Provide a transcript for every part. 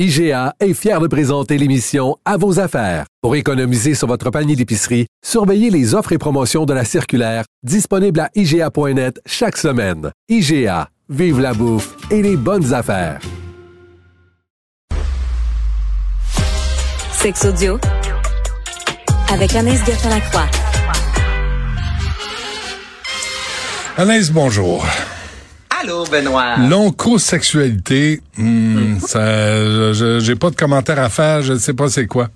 IGA est fier de présenter l'émission À vos affaires. Pour économiser sur votre panier d'épicerie, surveillez les offres et promotions de la circulaire disponible à IGA.net chaque semaine. IGA, vive la bouffe et les bonnes affaires. Sex audio avec Anaïs Gertin-Lacroix. Anaïs, bonjour. Allô, Benoît? L'oncosexualité, hmm, ça, je- j'ai pas de commentaire à faire, je ne sais pas c'est quoi.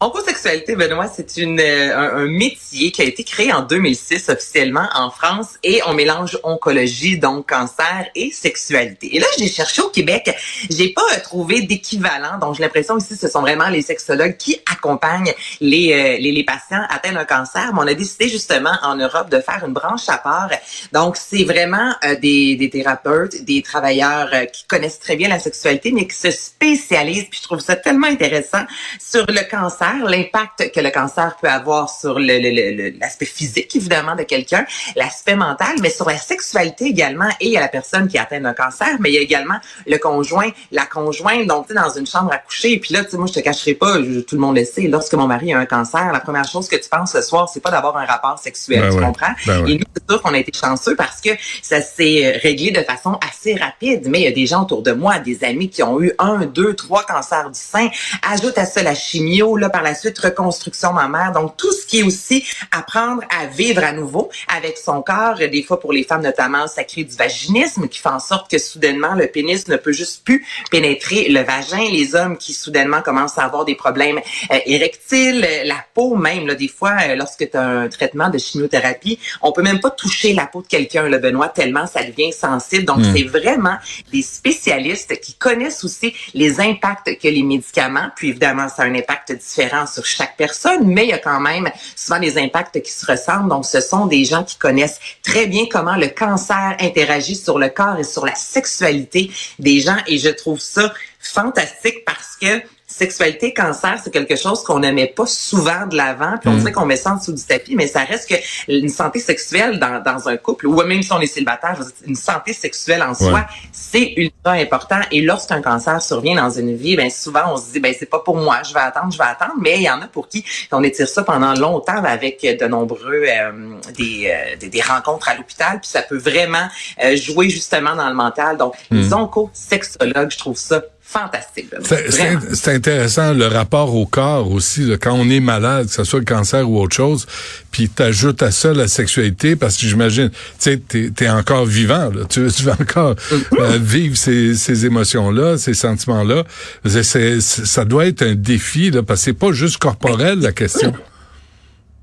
Oncosexualité, Benoît, c'est une euh, un, un métier qui a été créé en 2006 officiellement en France et on mélange oncologie, donc cancer et sexualité. Et là, j'ai cherché au Québec, j'ai pas euh, trouvé d'équivalent. Donc, j'ai l'impression ici, ce sont vraiment les sexologues qui accompagnent les, euh, les, les patients atteints d'un cancer. Mais on a décidé justement en Europe de faire une branche à part. Donc, c'est vraiment euh, des, des thérapeutes, des travailleurs euh, qui connaissent très bien la sexualité, mais qui se spécialisent. Puis je trouve ça tellement intéressant sur le cancer, l'impact que le cancer peut avoir sur le- le- le- le- l'aspect physique, évidemment, de quelqu'un, l'aspect mental, mais sur la sexualité également. Et il y a la personne qui est atteinte d'un cancer, mais il y a également le conjoint, la conjointe, donc tu sais, dans une chambre à coucher. Et puis là, tu sais, moi, je te cacherai pas, je- tout le monde le sait, lorsque mon mari a un cancer, la première chose que tu penses ce soir, c'est pas d'avoir un rapport sexuel, Ben tu ouais. comprends? Ben. Et nous, c'est sûr qu'on a été chanceux parce que ça s'est euh, réglé de façon assez rapide. Mais il y a des gens autour de moi, des amis qui ont eu un, deux, trois cancers du sein. Ajoute à ça la chimio, là, par la suite, reconstruction mammaire. Donc, tout ce qui est aussi apprendre à vivre à nouveau avec son corps. Des fois, pour les femmes, notamment, ça crée du vaginisme qui fait en sorte que soudainement, le pénis ne peut juste plus pénétrer le vagin. Les hommes qui soudainement commencent à avoir des problèmes euh, érectiles, euh, la peau même, là, des fois, euh, lorsque tu as un traitement de chimiothérapie, on peut même pas toucher la peau de quelqu'un, le Benoît, tellement ça devient sensible. Donc, c'est vraiment des spécialistes qui connaissent aussi les impacts que les médicaments, puis évidemment, ça a un impact différent sur chaque personne, mais il y a quand même souvent des impacts qui se ressemblent. Donc, ce sont des gens qui connaissent très bien comment le cancer interagit sur le corps et sur la sexualité des gens. Et je trouve ça fantastique parce que sexualité, cancer, c'est quelque chose qu'on ne met pas souvent de l'avant, puis on dirait qu'on met ça en dessous du tapis, mais ça reste que une santé sexuelle dans, dans un couple, ou même si on est célibataire, je veux dire, une santé sexuelle en soi, c'est ultra important. Et lorsqu'un cancer survient dans une vie, ben souvent on se dit, ben c'est pas pour moi, je vais attendre, je vais attendre, mais il y en a pour qui on étire ça pendant longtemps avec de nombreux euh, des, euh, des, des rencontres à l'hôpital, puis ça peut vraiment euh, jouer justement dans le mental. Donc, les oncosexologues, je trouve ça fantastique. C'est- intéressant le rapport au corps aussi, là, quand on est malade, que ce soit le cancer ou autre chose, puis t'ajoutes à ça la sexualité, parce que j'imagine, tu sais, t'es es encore vivant, là, tu, tu vas encore euh, vivre ces, ces émotions-là, ces sentiments-là. Ça doit être un défi, là, parce que c'est pas juste corporel la question.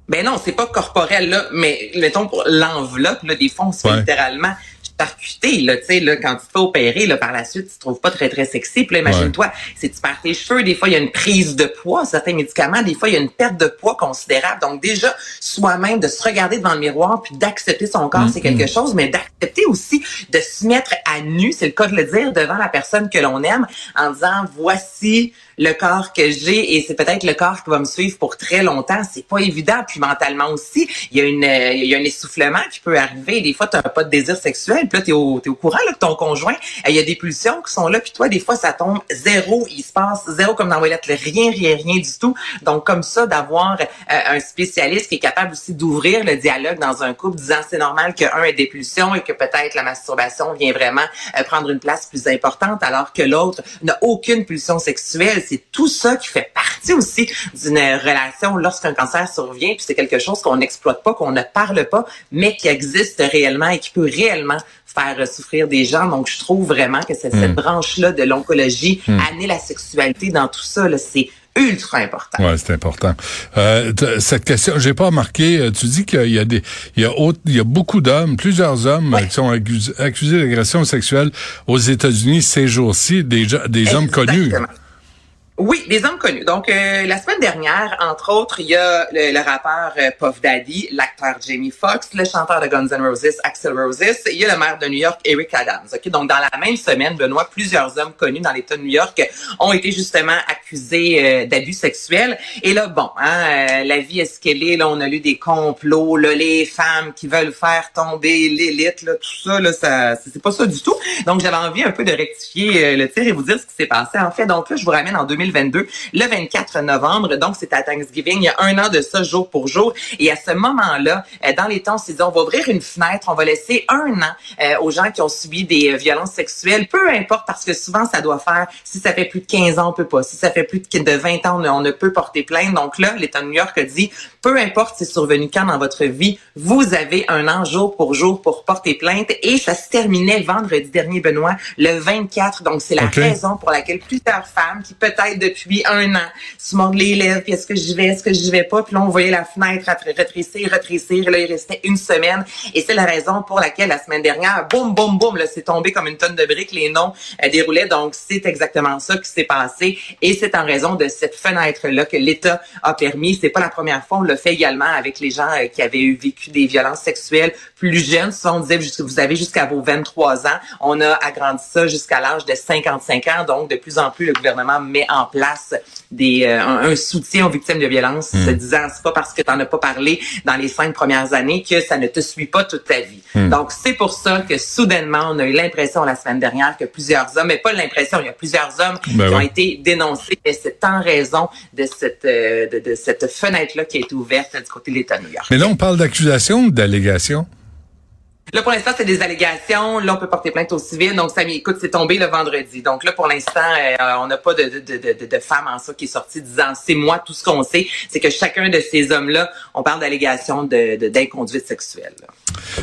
Ben non, c'est pas corporel là, mais mettons pour l'enveloppe là, des fois on se fait Ouais. littéralement charcuter là, tu sais là quand tu te fais opérer là par la suite, tu te trouves pas très très sexy. Puis là, imagine-toi, si tu perds tes cheveux, des fois il y a une prise de poids, certains médicaments, des fois il y a une perte de poids considérable. Donc déjà soi-même de se regarder devant le miroir puis d'accepter son corps, c'est quelque chose, mais d'accepter aussi de se mettre à nu, c'est le cas de le dire devant la personne que l'on aime en disant voici le corps que j'ai et c'est peut-être le corps qui va me suivre pour très longtemps. C'est pas évident. Puis mentalement aussi, il y a une, euh, il y a un essoufflement qui peut arriver. Des fois, tu n'as pas de désir sexuel. Puis là, tu es au, t'es au courant là, que ton conjoint, euh, il y a des pulsions qui sont là. Puis toi, des fois, ça tombe zéro. Il se passe zéro comme dans Ouellette. Rien, rien, rien du tout. Donc, comme ça, d'avoir euh, un spécialiste qui est capable aussi d'ouvrir le dialogue dans un couple, disant c'est normal qu'un ait des pulsions et que peut-être la masturbation vient vraiment euh, prendre une place plus importante alors que l'autre n'a aucune pulsion sexuelle. C'est tout ça qui fait partie aussi d'une relation lorsqu'un cancer survient. Puis c'est quelque chose qu'on n'exploite pas, qu'on ne parle pas, mais qui existe réellement et qui peut réellement faire souffrir des gens. Donc, je trouve vraiment que c'est cette branche-là de l'oncologie, amener la sexualité dans tout ça, c'est ultra important. Ouais, c'est important. Euh, cette question, j'ai pas remarqué. euh, Tu dis qu'il y a des, il y a, autre- il y a beaucoup d'hommes, plusieurs hommes euh, qui sont accusés, accusés d'agression sexuelle aux États-Unis ces jours-ci, des, des hommes connus. Oui, des hommes connus. Donc, euh, la semaine dernière, entre autres, il y a le, rappeur euh, Puff Daddy, l'acteur Jamie Foxx, le chanteur de Guns N' Roses, Axel Roses, il y a le maire de New York, Eric Adams. Ok, Donc, dans la même semaine, Benoît, plusieurs hommes connus dans l'État de New York ont été justement accusés euh, d'abus sexuels. Et là, bon, hein, la vie est ce qu'elle est. Là, on a lu des complots, là, les femmes qui veulent faire tomber l'élite, là, tout ça, là, ça, c'est pas ça du tout. Donc, j'avais envie un peu de rectifier le tir et vous dire ce qui s'est passé. En fait, donc là, je vous ramène en 2000 2022, le 24 novembre. Donc, c'est à Thanksgiving, il y a un an de ça, jour pour jour. Et à ce moment-là, euh, dans les temps, on s'est dit, on va ouvrir une fenêtre, on va laisser un an euh, aux gens qui ont subi des euh, violences sexuelles, peu importe, parce que souvent, ça doit faire, si ça fait plus de 15 ans, on peut pas. Si ça fait plus de 20 ans, on ne, peut porter plainte. Donc là, l'État de New York a dit, peu importe c'est survenu quand dans votre vie, vous avez un an jour pour jour pour porter plainte. Et ça se terminait vendredi dernier, Benoît, le 24. Donc, c'est la raison pour laquelle plusieurs femmes qui peut-être depuis un an. Se mordent les lèvres, puis est-ce que j'y vais, est-ce que j'y vais pas? Puis là, on voyait la fenêtre rétrécir, rétrécir. Là, il restait une semaine. Et c'est la raison pour laquelle la semaine dernière, boum, boum, boum, là, c'est tombé comme une tonne de briques. Les noms euh, déroulaient. Donc, c'est exactement ça qui s'est passé. Et c'est en raison de cette fenêtre-là que l'État a permis. C'est pas la première fois. On l'a fait également avec les gens euh, qui avaient eu vécu des violences sexuelles plus jeunes. Ça, on disait, vous avez jusqu'à vos 23 ans. On a agrandi ça jusqu'à l'âge de 55 ans. Donc, de plus en plus, le gouvernement met en place des, euh, un, soutien aux victimes de violences, se hmm. disant c'est pas parce que tu n'en as pas parlé dans les cinq premières années que ça ne te suit pas toute ta vie. Hmm. Donc c'est pour ça que soudainement on a eu l'impression la semaine dernière que plusieurs hommes, mais pas l'impression, il y a plusieurs hommes ben qui ont été dénoncés, et c'est en raison de cette euh, de, de, cette fenêtre là qui a été ouverte du côté de l'État de New York. Mais là on parle d'accusation ou d'allégation? Là, pour l'instant, c'est des allégations. Là, on peut porter plainte au civil. Donc, ça écoute, c'est tombé le vendredi. Donc là, pour l'instant, euh, on n'a pas de, de, de, de, femme en ça qui est sortie disant c'est moi. Tout ce qu'on sait, c'est que chacun de ces hommes-là, on parle d'allégations d'inconduite sexuelle.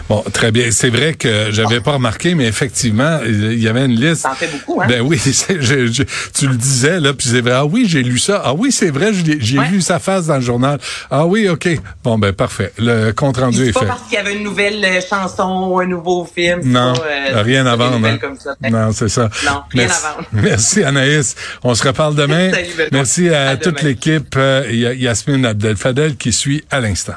Bon, très bien. C'est vrai que j'avais pas remarqué, mais effectivement, il y avait une liste. Ça en fait beaucoup, hein? Ben oui, tu le disais, là, puis c'est vrai. Ah oui, j'ai lu ça. Ah oui, c'est vrai, j'ai vu sa face dans le journal. Ah oui, OK. Bon, ben parfait. Le compte rendu est fait. pas parce qu'il y avait une nouvelle euh, chanson, un nouveau film. Non, euh, rien à vendre. Hein. Non, c'est ça. Non, rien à vendre. Merci Anaïs. On se reparle demain. Merci à, toute l'équipe. Euh, Yasmine Abdel-Fadel qui suit à l'instant.